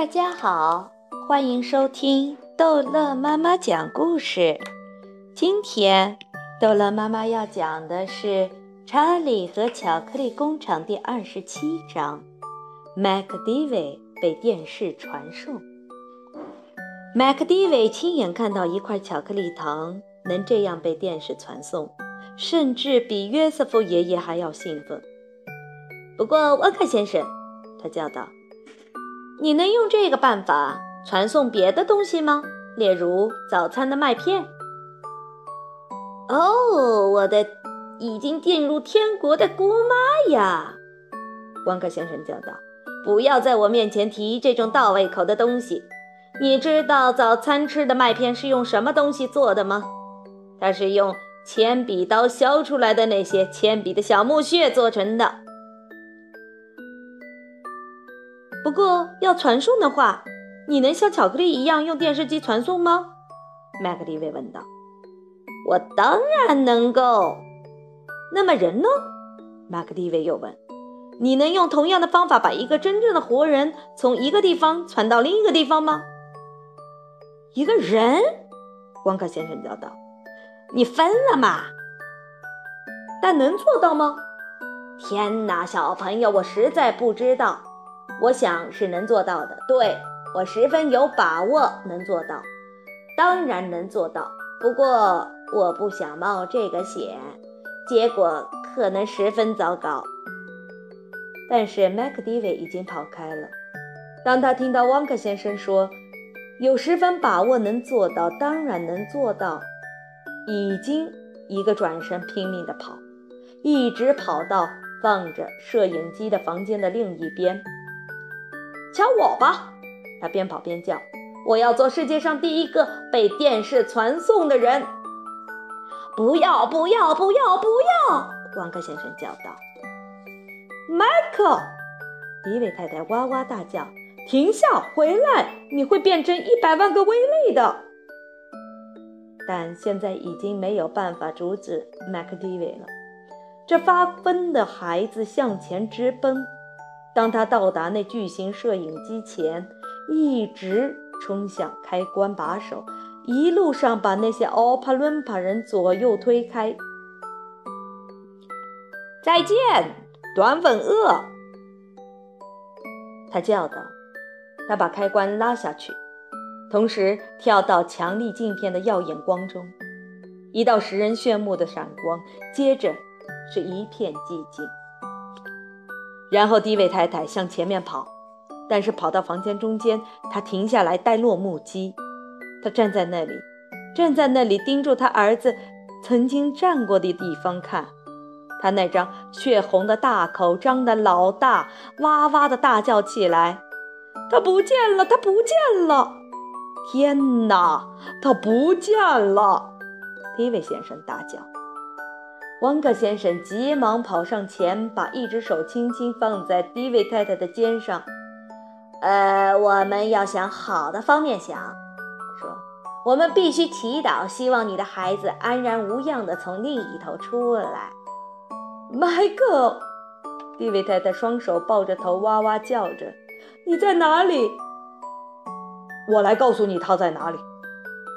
大家好，欢迎收听逗乐妈妈讲故事。今天逗乐妈妈要讲的是《查理和巧克力工厂》第二十七章。麦克迪韦被电视传送。麦克迪韦亲眼看到一块巧克力糖能这样被电视传送，甚至比约瑟夫爷爷还要兴奋。不过，沃克先生，他叫道。你能用这个办法传送别的东西吗？例如早餐的麦片？哦，我的已经进入天国的姑妈呀！汪克先生叫道：“不要在我面前提这种倒胃口的东西。你知道早餐吃的麦片是用什么东西做的吗？它是用铅笔刀削出来的那些铅笔的小木屑做成的。”不过要传送的话，你能像巧克力一样用电视机传送吗？麦克迪维问道。“我当然能够。”那么人呢？麦克迪维又问。“你能用同样的方法把一个真正的活人从一个地方传到另一个地方吗？”一个人？光克先生叫道。“你疯了吗？”但能做到吗？天哪，小朋友，我实在不知道。我想是能做到的，对我十分有把握能做到，当然能做到。不过我不想冒这个险，结果可能十分糟糕。但是麦克迪韦已经跑开了。当他听到汪克先生说有十分把握能做到，当然能做到，已经一个转身拼命地跑，一直跑到放着摄影机的房间的另一边。瞧我吧！他边跑边叫：“我要做世界上第一个被电视传送的人！”不要！不要！不要！不要！王克先生叫道。“迈克！”迪维太太哇哇大叫：“停下！回来！你会变成一百万个微粒的！”但现在已经没有办法阻止麦克迪维了。这发疯的孩子向前直奔。当他到达那巨型摄影机前，一直冲向开关把手，一路上把那些奥帕伦帕人左右推开。再见，短吻鳄！他叫道。他把开关拉下去，同时跳到强力镜片的耀眼光中，一道使人炫目的闪光，接着是一片寂静。然后，第一位太太向前面跑，但是跑到房间中间，她停下来呆若木鸡。她站在那里，站在那里盯住他儿子曾经站过的地方看。他那张血红的大口张得老大，哇哇的大叫起来：“他不见了！他不见了！天哪，他不见了！”迪维先生大叫。汪克先生急忙跑上前，把一只手轻轻放在迪维太太的肩上。“呃，我们要想好的方面想，说我们必须祈祷，希望你的孩子安然无恙地从另一头出来。”迈克，迪维太太双手抱着头，哇哇叫着：“你在哪里？”“我来告诉你他在哪里。”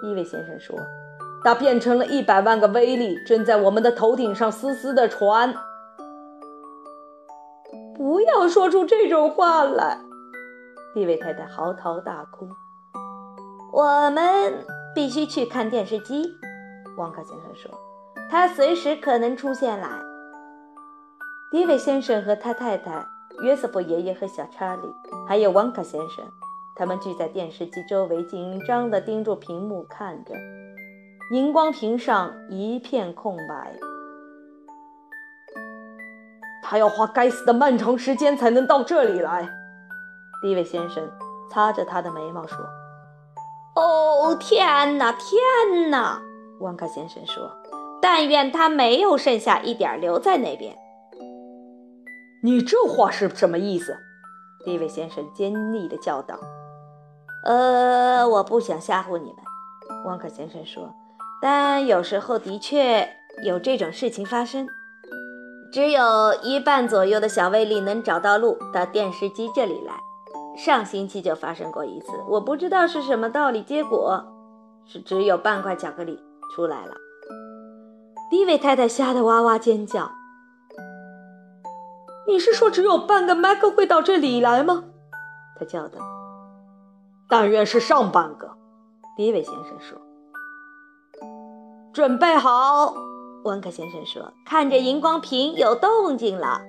迪维先生说。它变成了一百万个威力，正在我们的头顶上嘶嘶地传。不要说出这种话来！蒂维太太嚎啕大哭。我们必须去看电视机，旺克先生说，他随时可能出现来。迪维先生和他太太、约瑟夫爷爷和小查理，还有旺卡先生，他们聚在电视机周围，紧张地盯住屏幕看着。荧光屏上一片空白。他要花该死的漫长时间才能到这里来。第一位先生擦着他的眉毛说：“哦，天哪，天哪！”旺卡先生说：“但愿他没有剩下一点留在那边。”你这话是什么意思？第一位先生尖利地叫道：“呃，我不想吓唬你们。”旺卡先生说。但有时候的确有这种事情发生。只有一半左右的小威力能找到路到电视机这里来。上星期就发生过一次，我不知道是什么道理，结果是只有半块巧克力出来了。迪维太太吓得哇哇尖叫。你是说只有半个麦克会到这里来吗？他叫道。但愿是上半个，迪维先生说。准备好，温克先生说。看着荧光屏，有动静了。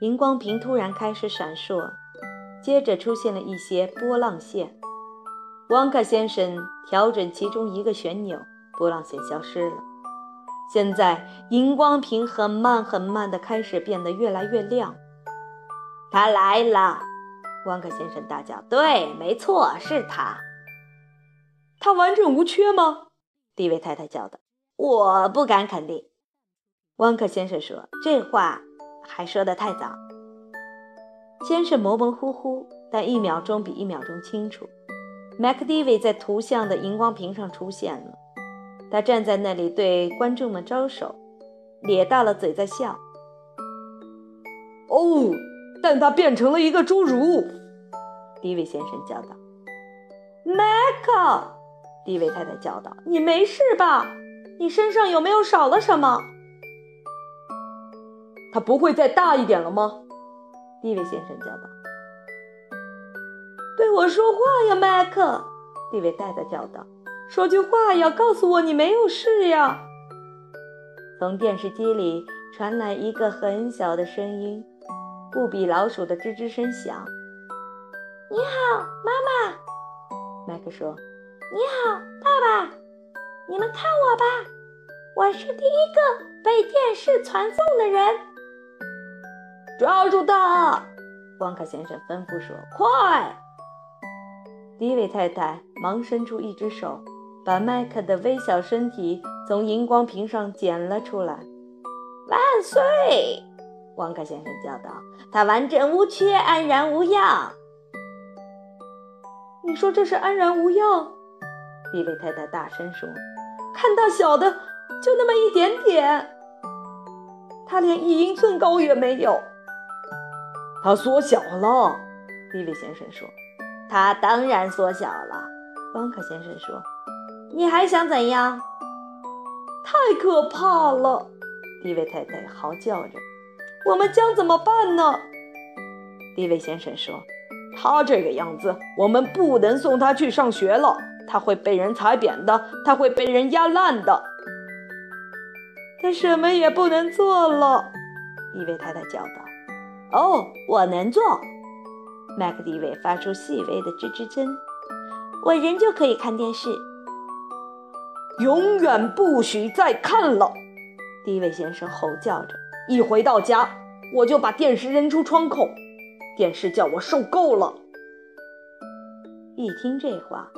荧光屏突然开始闪烁，接着出现了一些波浪线。汪克先生调整其中一个旋钮，波浪线消失了。现在荧光屏很慢很慢地开始变得越来越亮。他来了，汪克先生大叫：“对，没错，是他。他完整无缺吗？”蒂维太太叫道。“我不敢肯定。”汪克先生说，“这话还说得太早。”先生模模糊糊，但一秒钟比一秒钟清楚。麦克迪维在图像的荧光屏上出现了。他站在那里对观众们招手，咧大了嘴在笑。哦，但他变成了一个侏儒，迪维先生叫道。麦地位太太叫道：“你没事吧？你身上有没有少了什么？”他不会再大一点了吗？迪维先生叫道。“对我说话呀，麦克！”迪维太太叫道。说句话呀！告诉我你没有事呀。从电视机里传来一个很小的声音，不比老鼠的吱吱声响。你好，妈妈。麦克说：“你好，爸爸。你们看我吧，我是第一个被电视传送的人。”抓住他！旺卡先生吩咐说：“快！”迪维太太忙伸出一只手。把麦克的微小身体从荧光屏上捡了出来。万岁！旺卡先生叫道：“他完整无缺，安然无恙。”你说这是安然无恙？比利太太大声说：“看大小的，就那么一点点，他连一英寸高也没有。”他缩小了，比利先生说：“他当然缩小了。”邦克先生说。你还想怎样？太可怕了！迪维太太嚎叫着：“我们将怎么办呢？”迪维先生说：“他这个样子，我们不能送他去上学了。他会被人踩扁的，他会被人压烂的。他什么也不能做了。”一位太太叫道。“哦，我能做。”麦克迪维发出细微的吱吱声。“我仍旧可以看电视。”永远不许再看了！第一位先生吼叫着。一回到家，我就把电视扔出窗口。电视叫我受够了。一听这话，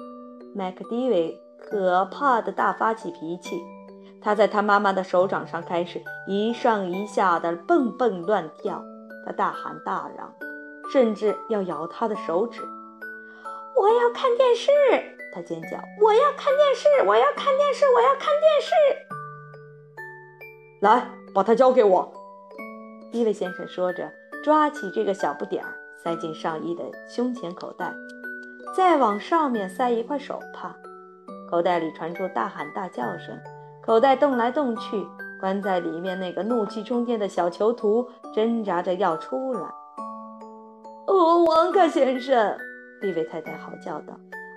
麦克迪维可怕的大发起脾气。他在他妈妈的手掌上开始一上一下的蹦蹦乱跳。他大喊大嚷，甚至要咬他的手指。我要看电视！他尖叫：“我要看电视！我要看电视！我要看电视！”来，把它交给我。”伊维先生说着，抓起这个小不点儿，塞进上衣的胸前口袋，再往上面塞一块手帕。口袋里传出大喊大叫声，口袋动来动去，关在里面那个怒气冲天的小囚徒挣扎着要出来。哦，王克先生！利维太太嚎叫道：“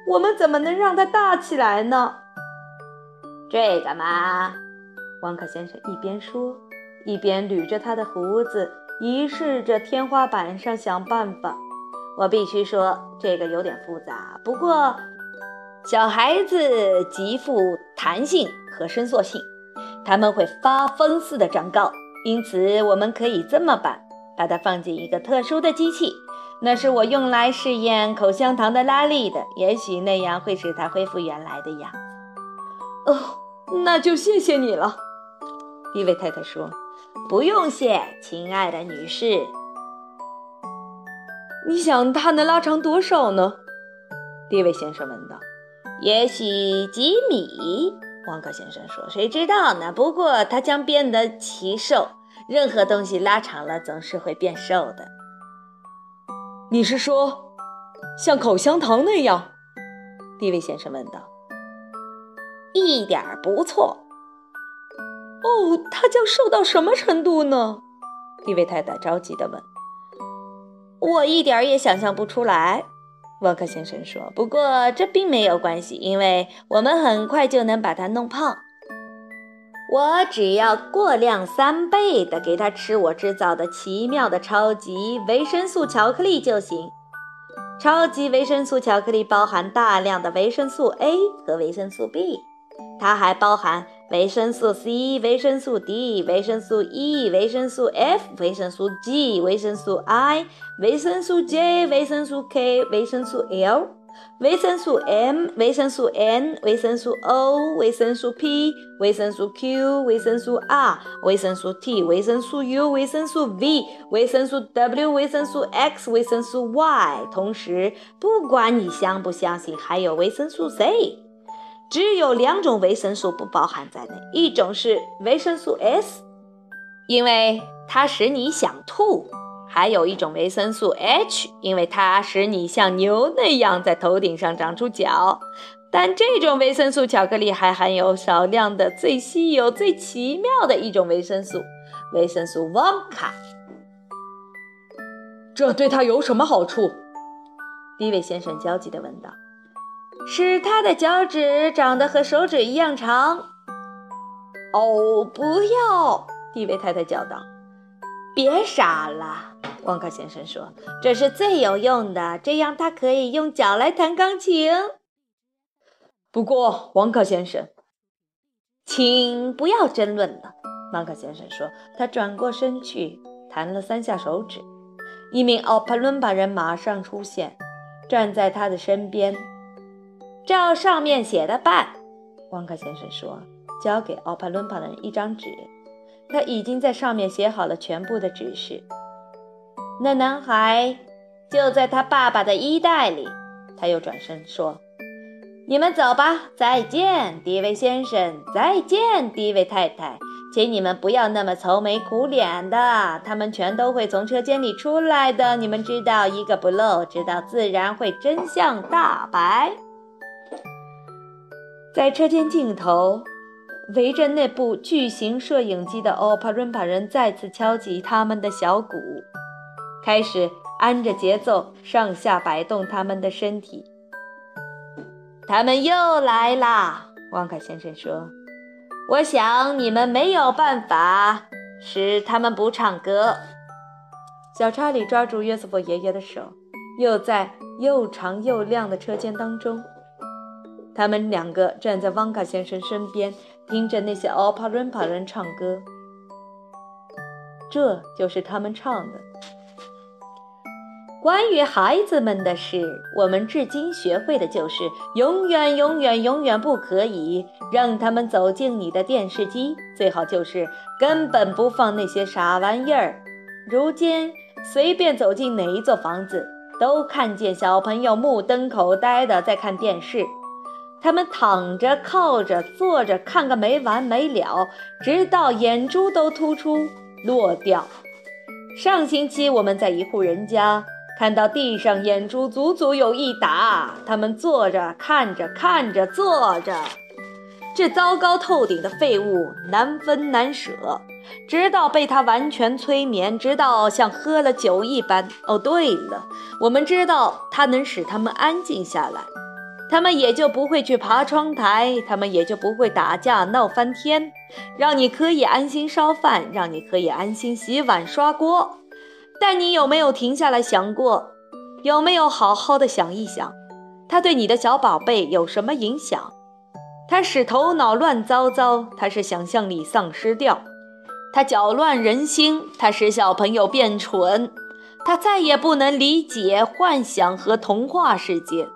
我们怎么能让他大起来呢？”这个嘛，王克先生一边说，一边捋着他的胡子，疑视着天花板上想办法。我必须说，这个有点复杂。不过，小孩子极富弹性和伸缩性，他们会发疯似的长高。因此，我们可以这么办：把它放进一个特殊的机器。那是我用来试验口香糖的拉力的，也许那样会使它恢复原来的样子。哦，那就谢谢你了，一位太太说。不用谢，亲爱的女士。你想它能拉长多少呢？第一位先生问道。也许几米，汪克先生说。谁知道呢？不过它将变得奇瘦。任何东西拉长了，总是会变瘦的。你是说，像口香糖那样？地位先生问道。一点不错。哦，它将瘦到什么程度呢？地位太太着急地问。我一点也想象不出来，沃克先生说。不过这并没有关系，因为我们很快就能把它弄胖。我只要过量三倍的给他吃我制造的奇妙的超级维生素巧克力就行。超级维生素巧克力包含大量的维生素 A 和维生素 B，它还包含维生素 C、维生素 D、维生素 E、维生素 F、维生素 G、维生素 I、维生素 J、维生素 K、维生素 L。维生素 M、维生素 N、维生素 O、维生素 P、维生素 Q、维生素 R、维生素 T、维生素 U、维生素 V、维生素 W、维生素 X、维生素 Y。同时，不管你相不相信，还有维生素 C。只有两种维生素不包含在内，一种是维生素 S，因为它使你想吐。还有一种维生素 H，因为它使你像牛那样在头顶上长出角。但这种维生素巧克力还含有少量的最稀有、最奇妙的一种维生素——维生素旺卡。这对它有什么好处？迪维先生焦急地问道。“使他的脚趾长得和手指一样长。”哦，不要！迪维太太叫道。“别傻了。”王克先生说：“这是最有用的，这样他可以用脚来弹钢琴。”不过，王克先生，请不要争论了。”旺克先生说。他转过身去，弹了三下手指。一名奥帕伦巴人马上出现，站在他的身边。照上面写的办，旺克先生说，交给奥帕伦巴人一张纸。他已经在上面写好了全部的指示。那男孩就在他爸爸的衣袋里。他又转身说：“你们走吧，再见，迪维先生，再见，迪维太太，请你们不要那么愁眉苦脸的，他们全都会从车间里出来的。你们知道，一个不漏，直到自然会真相大白。”在车间尽头，围着那部巨型摄影机的奥帕伦巴人再次敲击他们的小鼓。开始按着节奏上下摆动他们的身体。他们又来啦，旺卡先生说：“我想你们没有办法使他们不唱歌。”小查理抓住约瑟夫爷爷的手，又在又长又亮的车间当中。他们两个站在旺卡先生身边，听着那些奥帕伦帕人唱歌。这就是他们唱的。关于孩子们的事，我们至今学会的就是永远、永远、永远不可以让他们走进你的电视机，最好就是根本不放那些傻玩意儿。如今，随便走进哪一座房子，都看见小朋友目瞪口呆地在看电视，他们躺着、靠着、坐着看个没完没了，直到眼珠都突出落掉。上星期我们在一户人家。看到地上眼珠足足有一打，他们坐着看着看着坐着，这糟糕透顶的废物难分难舍，直到被他完全催眠，直到像喝了酒一般。哦，对了，我们知道它能使他们安静下来，他们也就不会去爬窗台，他们也就不会打架闹翻天，让你可以安心烧饭，让你可以安心洗碗刷锅。但你有没有停下来想过？有没有好好的想一想，他对你的小宝贝有什么影响？他使头脑乱糟糟，他使想象力丧失掉，他搅乱人心，他使小朋友变蠢，他再也不能理解幻想和童话世界，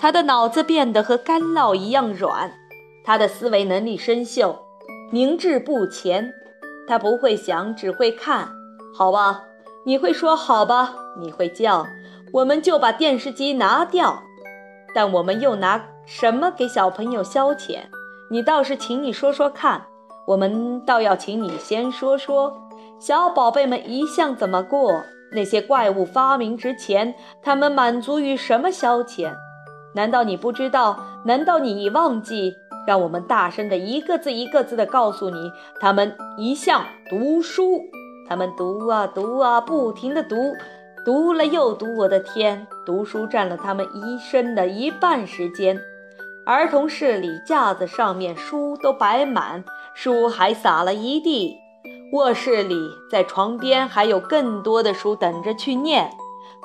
他的脑子变得和干酪一样软，他的思维能力生锈，明智不前，他不会想，只会看，好吧？你会说好吧？你会叫，我们就把电视机拿掉。但我们又拿什么给小朋友消遣？你倒是，请你说说看。我们倒要请你先说说，小宝贝们一向怎么过？那些怪物发明之前，他们满足于什么消遣？难道你不知道？难道你已忘记？让我们大声的一个字一个字的告诉你：他们一向读书，他们读啊读啊，不停的读，读了又读。我的天，读书占了他们一生的一半时间。儿童室里架子上面书都摆满，书还撒了一地。卧室里在床边还有更多的书等着去念。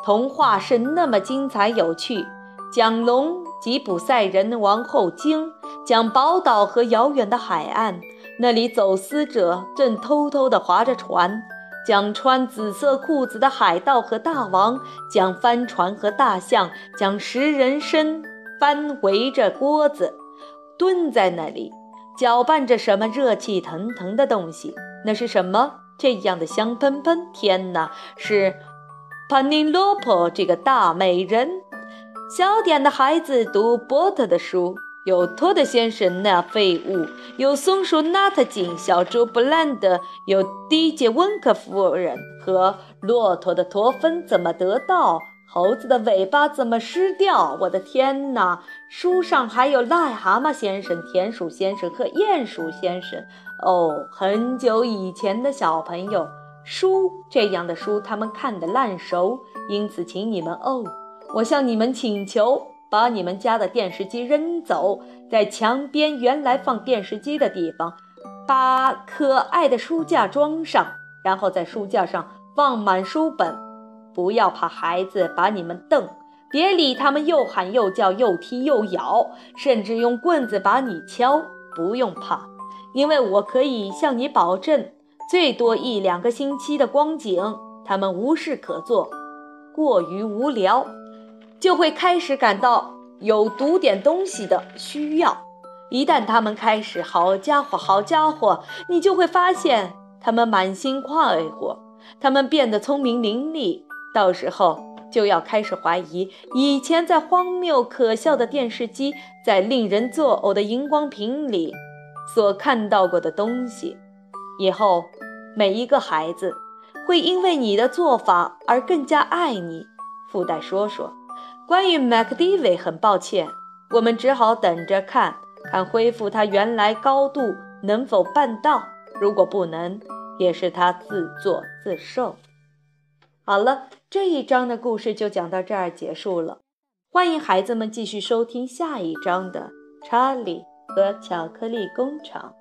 童话是那么精彩有趣，讲龙吉普赛人王后精，讲宝岛和遥远的海岸，那里走私者正偷偷地划着船，讲穿紫色裤子的海盗和大王，讲帆船和大象，讲食人参。翻围着锅子，蹲在那里，搅拌着什么热气腾腾的东西。那是什么？这样的香喷喷！天哪，是潘尼洛普这个大美人。小点的孩子读波特的书，有托德先生那废物，有松鼠纳特金，小猪布兰德，有迪杰温克夫人和骆驼的驼峰怎么得到？猴子的尾巴怎么失掉？我的天哪！书上还有癞蛤蟆先生、田鼠先生和鼹鼠先生。哦，很久以前的小朋友，书这样的书他们看得烂熟。因此，请你们哦，我向你们请求，把你们家的电视机扔走，在墙边原来放电视机的地方，把可爱的书架装上，然后在书架上放满书本。不要怕孩子把你们瞪，别理他们又喊又叫又踢又咬，甚至用棍子把你敲。不用怕，因为我可以向你保证，最多一两个星期的光景，他们无事可做，过于无聊，就会开始感到有读点东西的需要。一旦他们开始，好家伙，好家伙，你就会发现他们满心快活，他们变得聪明伶俐。到时候就要开始怀疑以前在荒谬可笑的电视机，在令人作呕的荧光屏里所看到过的东西。以后每一个孩子会因为你的做法而更加爱你。附带说说，关于 MacDivy，很抱歉，我们只好等着看看恢复他原来高度能否办到。如果不能，也是他自作自受。好了。这一章的故事就讲到这儿结束了，欢迎孩子们继续收听下一章的《查理和巧克力工厂》。